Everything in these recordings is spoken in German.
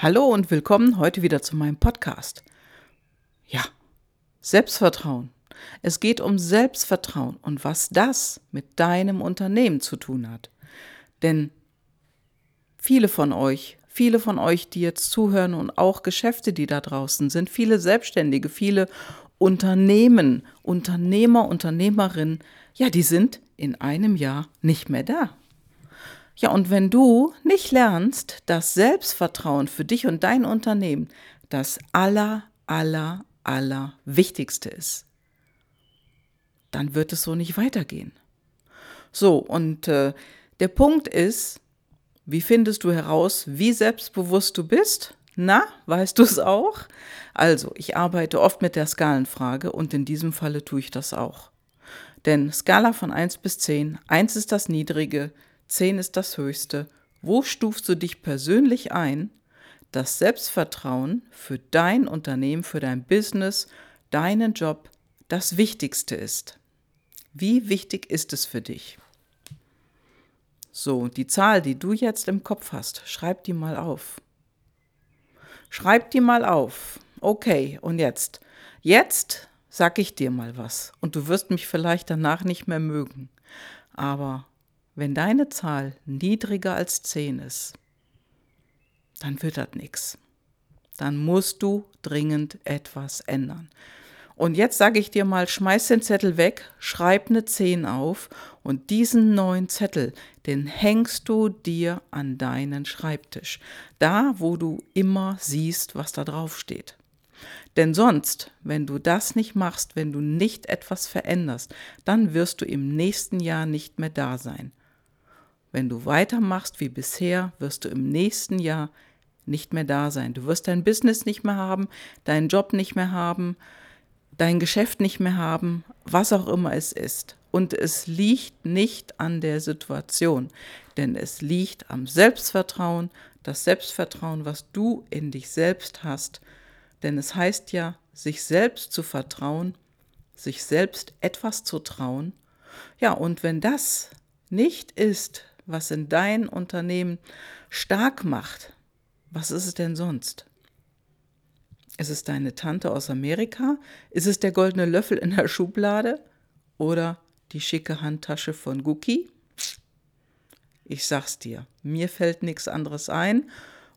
Hallo und willkommen heute wieder zu meinem Podcast. Ja, Selbstvertrauen. Es geht um Selbstvertrauen und was das mit deinem Unternehmen zu tun hat. Denn viele von euch, viele von euch, die jetzt zuhören und auch Geschäfte, die da draußen sind, viele Selbstständige, viele Unternehmen, Unternehmer, Unternehmerinnen, ja, die sind in einem Jahr nicht mehr da. Ja, und wenn du nicht lernst, dass Selbstvertrauen für dich und dein Unternehmen das aller, aller, aller Wichtigste ist, dann wird es so nicht weitergehen. So, und äh, der Punkt ist, wie findest du heraus, wie selbstbewusst du bist? Na, weißt du es auch? Also, ich arbeite oft mit der Skalenfrage und in diesem Falle tue ich das auch. Denn Skala von 1 bis 10, 1 ist das Niedrige, 10 ist das Höchste. Wo stufst du dich persönlich ein, dass Selbstvertrauen für dein Unternehmen, für dein Business, deinen Job das Wichtigste ist? Wie wichtig ist es für dich? So, die Zahl, die du jetzt im Kopf hast, schreib die mal auf. Schreib die mal auf. Okay, und jetzt? Jetzt sag ich dir mal was und du wirst mich vielleicht danach nicht mehr mögen. Aber wenn deine Zahl niedriger als 10 ist, dann wird das nichts. Dann musst du dringend etwas ändern. Und jetzt sage ich dir mal, schmeiß den Zettel weg, schreib eine 10 auf und diesen neuen Zettel, den hängst du dir an deinen Schreibtisch. Da, wo du immer siehst, was da drauf steht. Denn sonst, wenn du das nicht machst, wenn du nicht etwas veränderst, dann wirst du im nächsten Jahr nicht mehr da sein. Wenn du weitermachst wie bisher, wirst du im nächsten Jahr nicht mehr da sein. Du wirst dein Business nicht mehr haben, deinen Job nicht mehr haben, dein Geschäft nicht mehr haben, was auch immer es ist. Und es liegt nicht an der Situation, denn es liegt am Selbstvertrauen, das Selbstvertrauen, was du in dich selbst hast. Denn es heißt ja, sich selbst zu vertrauen, sich selbst etwas zu trauen. Ja, und wenn das nicht ist, was in dein Unternehmen stark macht, was ist es denn sonst? Ist es deine Tante aus Amerika? Ist es der goldene Löffel in der Schublade? Oder die schicke Handtasche von Guki? Ich sag's dir, mir fällt nichts anderes ein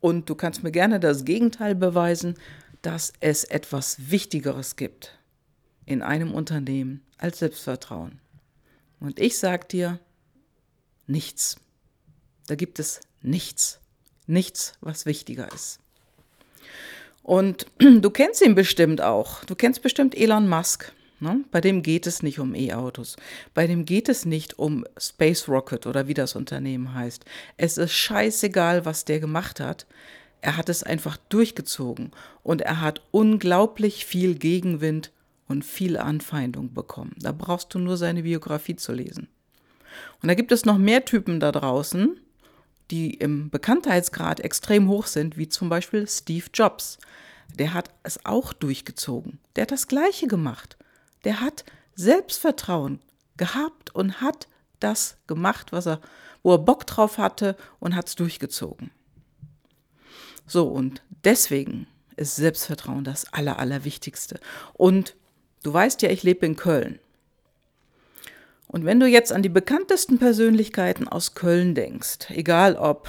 und du kannst mir gerne das Gegenteil beweisen, dass es etwas Wichtigeres gibt in einem Unternehmen als Selbstvertrauen. Und ich sag dir, nichts. Da gibt es nichts. Nichts, was wichtiger ist. Und du kennst ihn bestimmt auch. Du kennst bestimmt Elon Musk. Ne? Bei dem geht es nicht um E-Autos. Bei dem geht es nicht um Space Rocket oder wie das Unternehmen heißt. Es ist scheißegal, was der gemacht hat. Er hat es einfach durchgezogen und er hat unglaublich viel Gegenwind und viel Anfeindung bekommen. Da brauchst du nur seine Biografie zu lesen. Und da gibt es noch mehr Typen da draußen, die im Bekanntheitsgrad extrem hoch sind, wie zum Beispiel Steve Jobs. Der hat es auch durchgezogen. Der hat das Gleiche gemacht. Der hat Selbstvertrauen gehabt und hat das gemacht, was er, wo er Bock drauf hatte und hat es durchgezogen. So, und deswegen ist Selbstvertrauen das Aller, Allerwichtigste. Und du weißt ja, ich lebe in Köln. Und wenn du jetzt an die bekanntesten Persönlichkeiten aus Köln denkst, egal ob,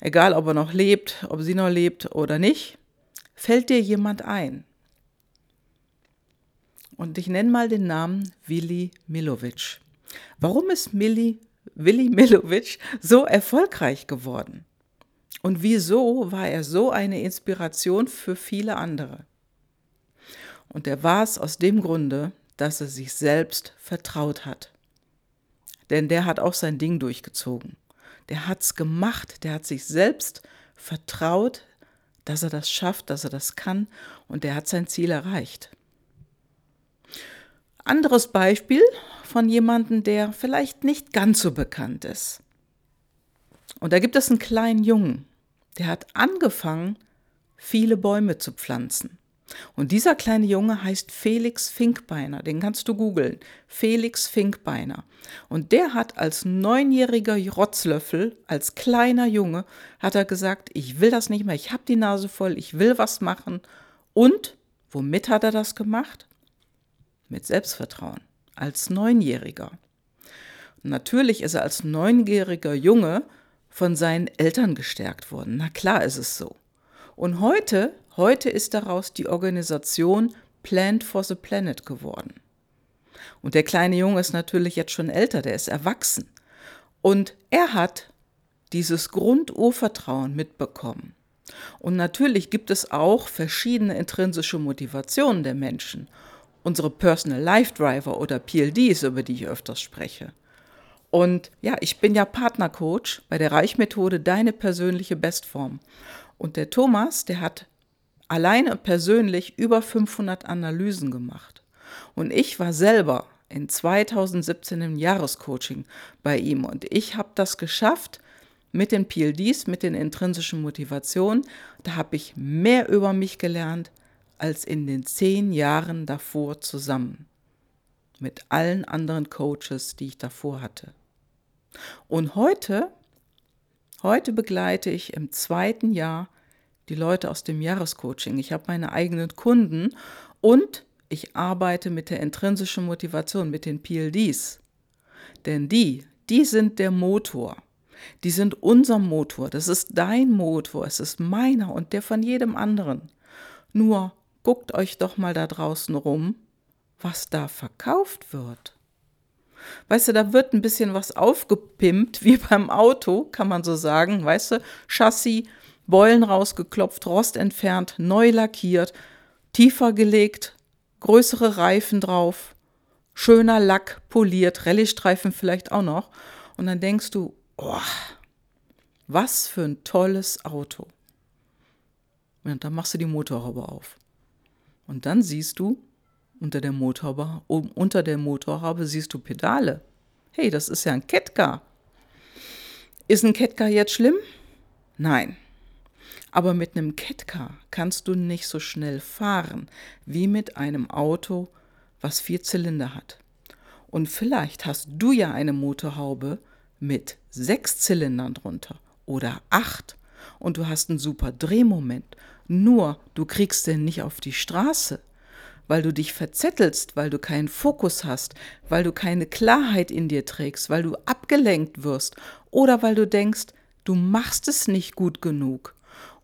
egal ob er noch lebt, ob sie noch lebt oder nicht, fällt dir jemand ein. Und ich nenne mal den Namen Willi Milovic. Warum ist Milli, Willi Milovic so erfolgreich geworden? Und wieso war er so eine Inspiration für viele andere? Und er war es aus dem Grunde, dass er sich selbst vertraut hat. Denn der hat auch sein Ding durchgezogen. Der hat's gemacht, der hat sich selbst vertraut, dass er das schafft, dass er das kann und der hat sein Ziel erreicht. Anderes Beispiel von jemandem, der vielleicht nicht ganz so bekannt ist. Und da gibt es einen kleinen Jungen, der hat angefangen, viele Bäume zu pflanzen. Und dieser kleine Junge heißt Felix Finkbeiner, den kannst du googeln. Felix Finkbeiner. Und der hat als neunjähriger Rotzlöffel, als kleiner Junge, hat er gesagt, ich will das nicht mehr, ich habe die Nase voll, ich will was machen. Und womit hat er das gemacht? Mit Selbstvertrauen, als Neunjähriger. natürlich ist er als neunjähriger Junge von seinen Eltern gestärkt worden. Na klar ist es so. Und heute Heute ist daraus die Organisation Plant for the Planet geworden. Und der kleine Junge ist natürlich jetzt schon älter, der ist erwachsen. Und er hat dieses Grundurvertrauen mitbekommen. Und natürlich gibt es auch verschiedene intrinsische Motivationen der Menschen. Unsere Personal Life Driver oder PLDs, über die ich öfters spreche. Und ja, ich bin ja Partnercoach bei der Reichmethode Deine persönliche Bestform. Und der Thomas, der hat alleine persönlich über 500 Analysen gemacht. Und ich war selber in 2017 im Jahrescoaching bei ihm und ich habe das geschafft mit den PLDs, mit den intrinsischen Motivationen. Da habe ich mehr über mich gelernt als in den zehn Jahren davor zusammen mit allen anderen Coaches, die ich davor hatte. Und heute, heute begleite ich im zweiten Jahr die Leute aus dem Jahrescoaching. Ich habe meine eigenen Kunden und ich arbeite mit der intrinsischen Motivation, mit den PLDs. Denn die, die sind der Motor. Die sind unser Motor. Das ist dein Motor. Es ist meiner und der von jedem anderen. Nur guckt euch doch mal da draußen rum, was da verkauft wird. Weißt du, da wird ein bisschen was aufgepimpt, wie beim Auto, kann man so sagen. Weißt du, Chassis, Beulen rausgeklopft, Rost entfernt, neu lackiert, tiefer gelegt, größere Reifen drauf, schöner Lack poliert, Rallye-Streifen vielleicht auch noch. Und dann denkst du, oh, was für ein tolles Auto. Und dann machst du die Motorhaube auf. Und dann siehst du, unter der Motorhaube, unter der Motorhaube siehst du Pedale. Hey, das ist ja ein Kettcar. Ist ein Kettcar jetzt schlimm? Nein. Aber mit einem Catcar kannst du nicht so schnell fahren wie mit einem Auto, was vier Zylinder hat. Und vielleicht hast du ja eine Motorhaube mit sechs Zylindern drunter oder acht und du hast einen super Drehmoment. Nur du kriegst den nicht auf die Straße, weil du dich verzettelst, weil du keinen Fokus hast, weil du keine Klarheit in dir trägst, weil du abgelenkt wirst oder weil du denkst, du machst es nicht gut genug.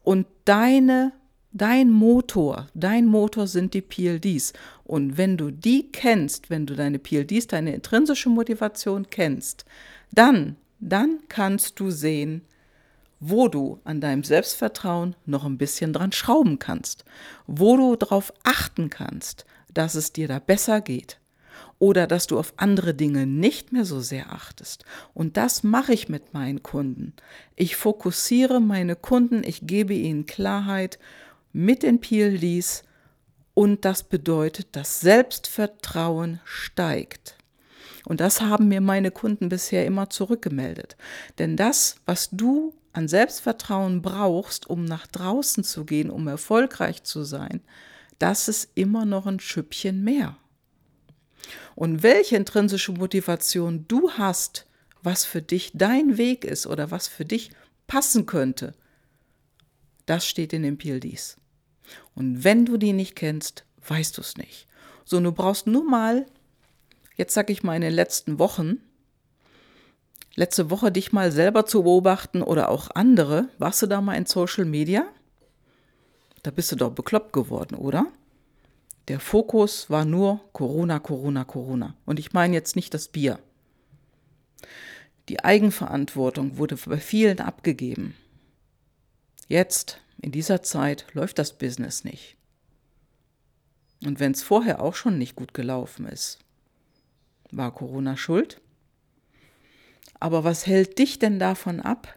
Und deine, dein Motor, dein Motor sind die PLDs. Und wenn du die kennst, wenn du deine PLDs, deine intrinsische Motivation kennst, dann, dann kannst du sehen, wo du an deinem Selbstvertrauen noch ein bisschen dran schrauben kannst, wo du darauf achten kannst, dass es dir da besser geht oder dass du auf andere Dinge nicht mehr so sehr achtest. Und das mache ich mit meinen Kunden. Ich fokussiere meine Kunden, ich gebe ihnen Klarheit mit den PLDs und das bedeutet, das Selbstvertrauen steigt. Und das haben mir meine Kunden bisher immer zurückgemeldet. Denn das, was du an Selbstvertrauen brauchst, um nach draußen zu gehen, um erfolgreich zu sein, das ist immer noch ein Schüppchen mehr. Und welche intrinsische Motivation du hast, was für dich dein Weg ist oder was für dich passen könnte, das steht in den PLDs. Und wenn du die nicht kennst, weißt du es nicht. So, du brauchst nur mal, jetzt sag ich mal in den letzten Wochen, letzte Woche dich mal selber zu beobachten oder auch andere. Warst du da mal in Social Media? Da bist du doch bekloppt geworden, oder? Der Fokus war nur Corona, Corona, Corona. Und ich meine jetzt nicht das Bier. Die Eigenverantwortung wurde bei vielen abgegeben. Jetzt, in dieser Zeit, läuft das Business nicht. Und wenn es vorher auch schon nicht gut gelaufen ist, war Corona schuld? Aber was hält dich denn davon ab,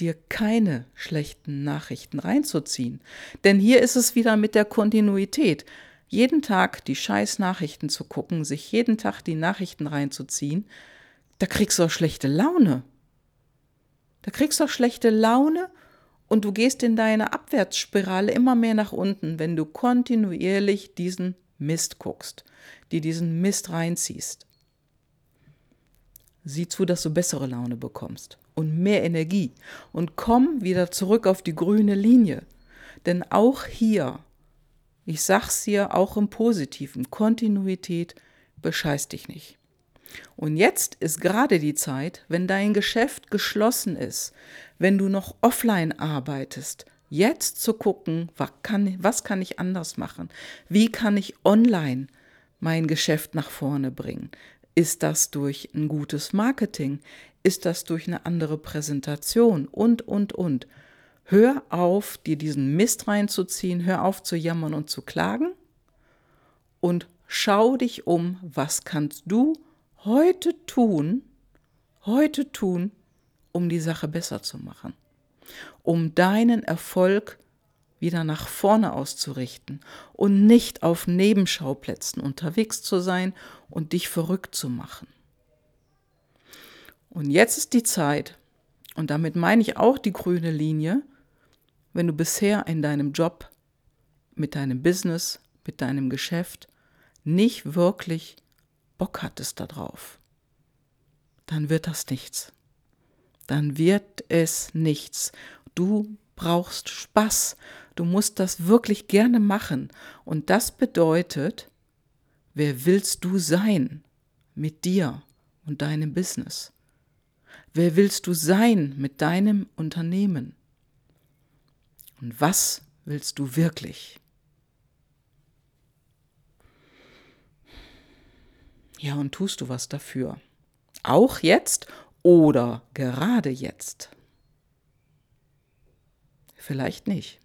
dir keine schlechten Nachrichten reinzuziehen. Denn hier ist es wieder mit der Kontinuität. Jeden Tag die scheiß Nachrichten zu gucken, sich jeden Tag die Nachrichten reinzuziehen, da kriegst du auch schlechte Laune. Da kriegst du auch schlechte Laune Und du gehst in deine Abwärtsspirale immer mehr nach unten, wenn du kontinuierlich diesen Mist guckst, dir diesen Mist reinziehst. Sieh zu, dass du bessere Laune bekommst und mehr Energie und komm wieder zurück auf die grüne Linie. Denn auch hier, ich sag's dir auch im Positiven, Kontinuität bescheißt dich nicht. Und jetzt ist gerade die Zeit, wenn dein Geschäft geschlossen ist, wenn du noch offline arbeitest, jetzt zu gucken, was kann, was kann ich anders machen? Wie kann ich online mein Geschäft nach vorne bringen? Ist das durch ein gutes Marketing? Ist das durch eine andere Präsentation? Und, und, und. Hör auf, dir diesen Mist reinzuziehen, hör auf zu jammern und zu klagen und schau dich um, was kannst du heute tun, heute tun, um die Sache besser zu machen, um deinen Erfolg wieder nach vorne auszurichten und nicht auf Nebenschauplätzen unterwegs zu sein und dich verrückt zu machen. Und jetzt ist die Zeit, und damit meine ich auch die grüne Linie, wenn du bisher in deinem Job, mit deinem Business, mit deinem Geschäft nicht wirklich Bock hattest darauf, dann wird das nichts. Dann wird es nichts. Du brauchst Spaß. Du musst das wirklich gerne machen. Und das bedeutet, wer willst du sein mit dir und deinem Business? Wer willst du sein mit deinem Unternehmen? Und was willst du wirklich? Ja, und tust du was dafür? Auch jetzt oder gerade jetzt? Vielleicht nicht.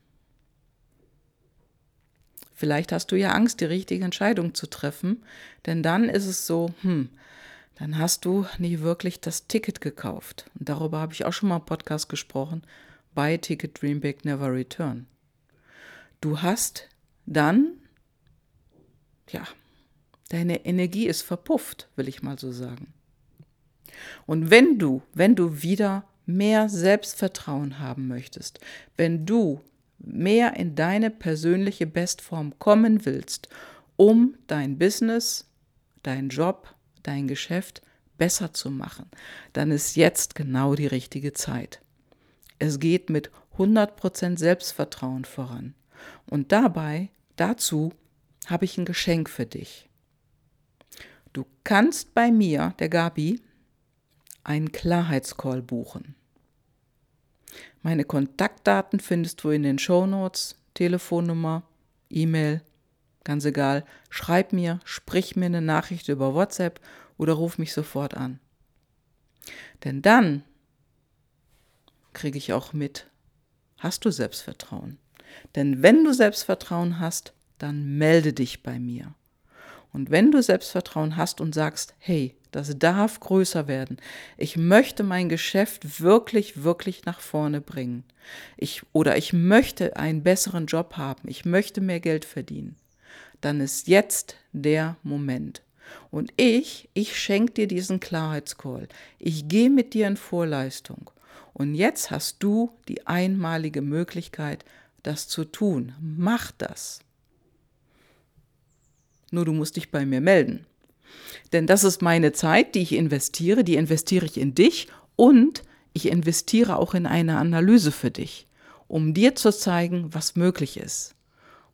Vielleicht hast du ja Angst, die richtige Entscheidung zu treffen, denn dann ist es so, hm, dann hast du nie wirklich das Ticket gekauft. Und darüber habe ich auch schon mal im Podcast gesprochen. Buy Ticket, Dream Big, Never Return. Du hast dann, ja, deine Energie ist verpufft, will ich mal so sagen. Und wenn du, wenn du wieder mehr Selbstvertrauen haben möchtest, wenn du mehr in deine persönliche Bestform kommen willst, um dein Business, dein Job, dein Geschäft besser zu machen, dann ist jetzt genau die richtige Zeit. Es geht mit 100% Selbstvertrauen voran. Und dabei, dazu, habe ich ein Geschenk für dich. Du kannst bei mir, der Gabi, einen Klarheitscall buchen. Meine Kontaktdaten findest du in den Shownotes, Telefonnummer, E-Mail, ganz egal. Schreib mir, sprich mir eine Nachricht über WhatsApp oder ruf mich sofort an. Denn dann kriege ich auch mit, hast du Selbstvertrauen. Denn wenn du Selbstvertrauen hast, dann melde dich bei mir. Und wenn du Selbstvertrauen hast und sagst, hey, das darf größer werden. Ich möchte mein Geschäft wirklich, wirklich nach vorne bringen. Ich, oder ich möchte einen besseren Job haben. Ich möchte mehr Geld verdienen. Dann ist jetzt der Moment. Und ich, ich schenke dir diesen Klarheitscall. Ich gehe mit dir in Vorleistung. Und jetzt hast du die einmalige Möglichkeit, das zu tun. Mach das. Nur du musst dich bei mir melden. Denn das ist meine Zeit, die ich investiere, die investiere ich in dich und ich investiere auch in eine Analyse für dich, um dir zu zeigen, was möglich ist.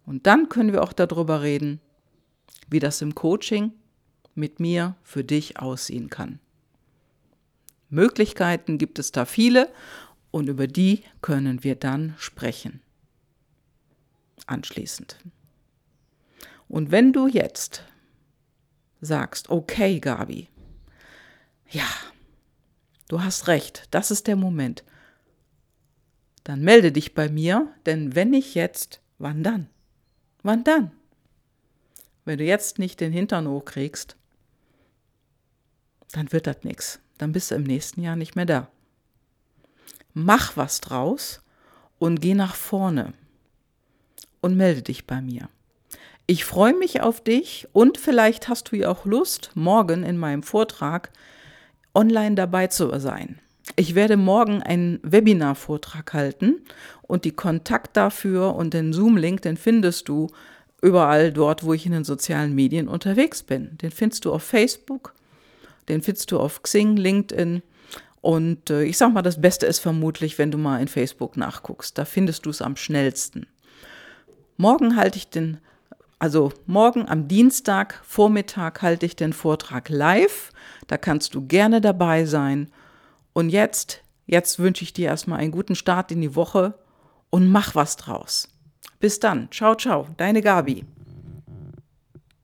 Und dann können wir auch darüber reden, wie das im Coaching mit mir für dich aussehen kann. Möglichkeiten gibt es da viele und über die können wir dann sprechen. Anschließend. Und wenn du jetzt sagst, okay, Gabi, ja, du hast recht, das ist der Moment, dann melde dich bei mir, denn wenn nicht jetzt, wann dann? Wann dann? Wenn du jetzt nicht den Hintern hochkriegst, dann wird das nichts. Dann bist du im nächsten Jahr nicht mehr da. Mach was draus und geh nach vorne und melde dich bei mir. Ich freue mich auf dich und vielleicht hast du ja auch Lust, morgen in meinem Vortrag online dabei zu sein. Ich werde morgen einen Webinar-Vortrag halten und die Kontakt dafür und den Zoom-Link, den findest du überall dort, wo ich in den sozialen Medien unterwegs bin. Den findest du auf Facebook, den findest du auf Xing, LinkedIn. Und äh, ich sag mal, das Beste ist vermutlich, wenn du mal in Facebook nachguckst. Da findest du es am schnellsten. Morgen halte ich den, also morgen am Dienstag Vormittag halte ich den Vortrag live. Da kannst du gerne dabei sein. Und jetzt, jetzt wünsche ich dir erstmal einen guten Start in die Woche und mach was draus. Bis dann. Ciao, ciao. Deine Gabi.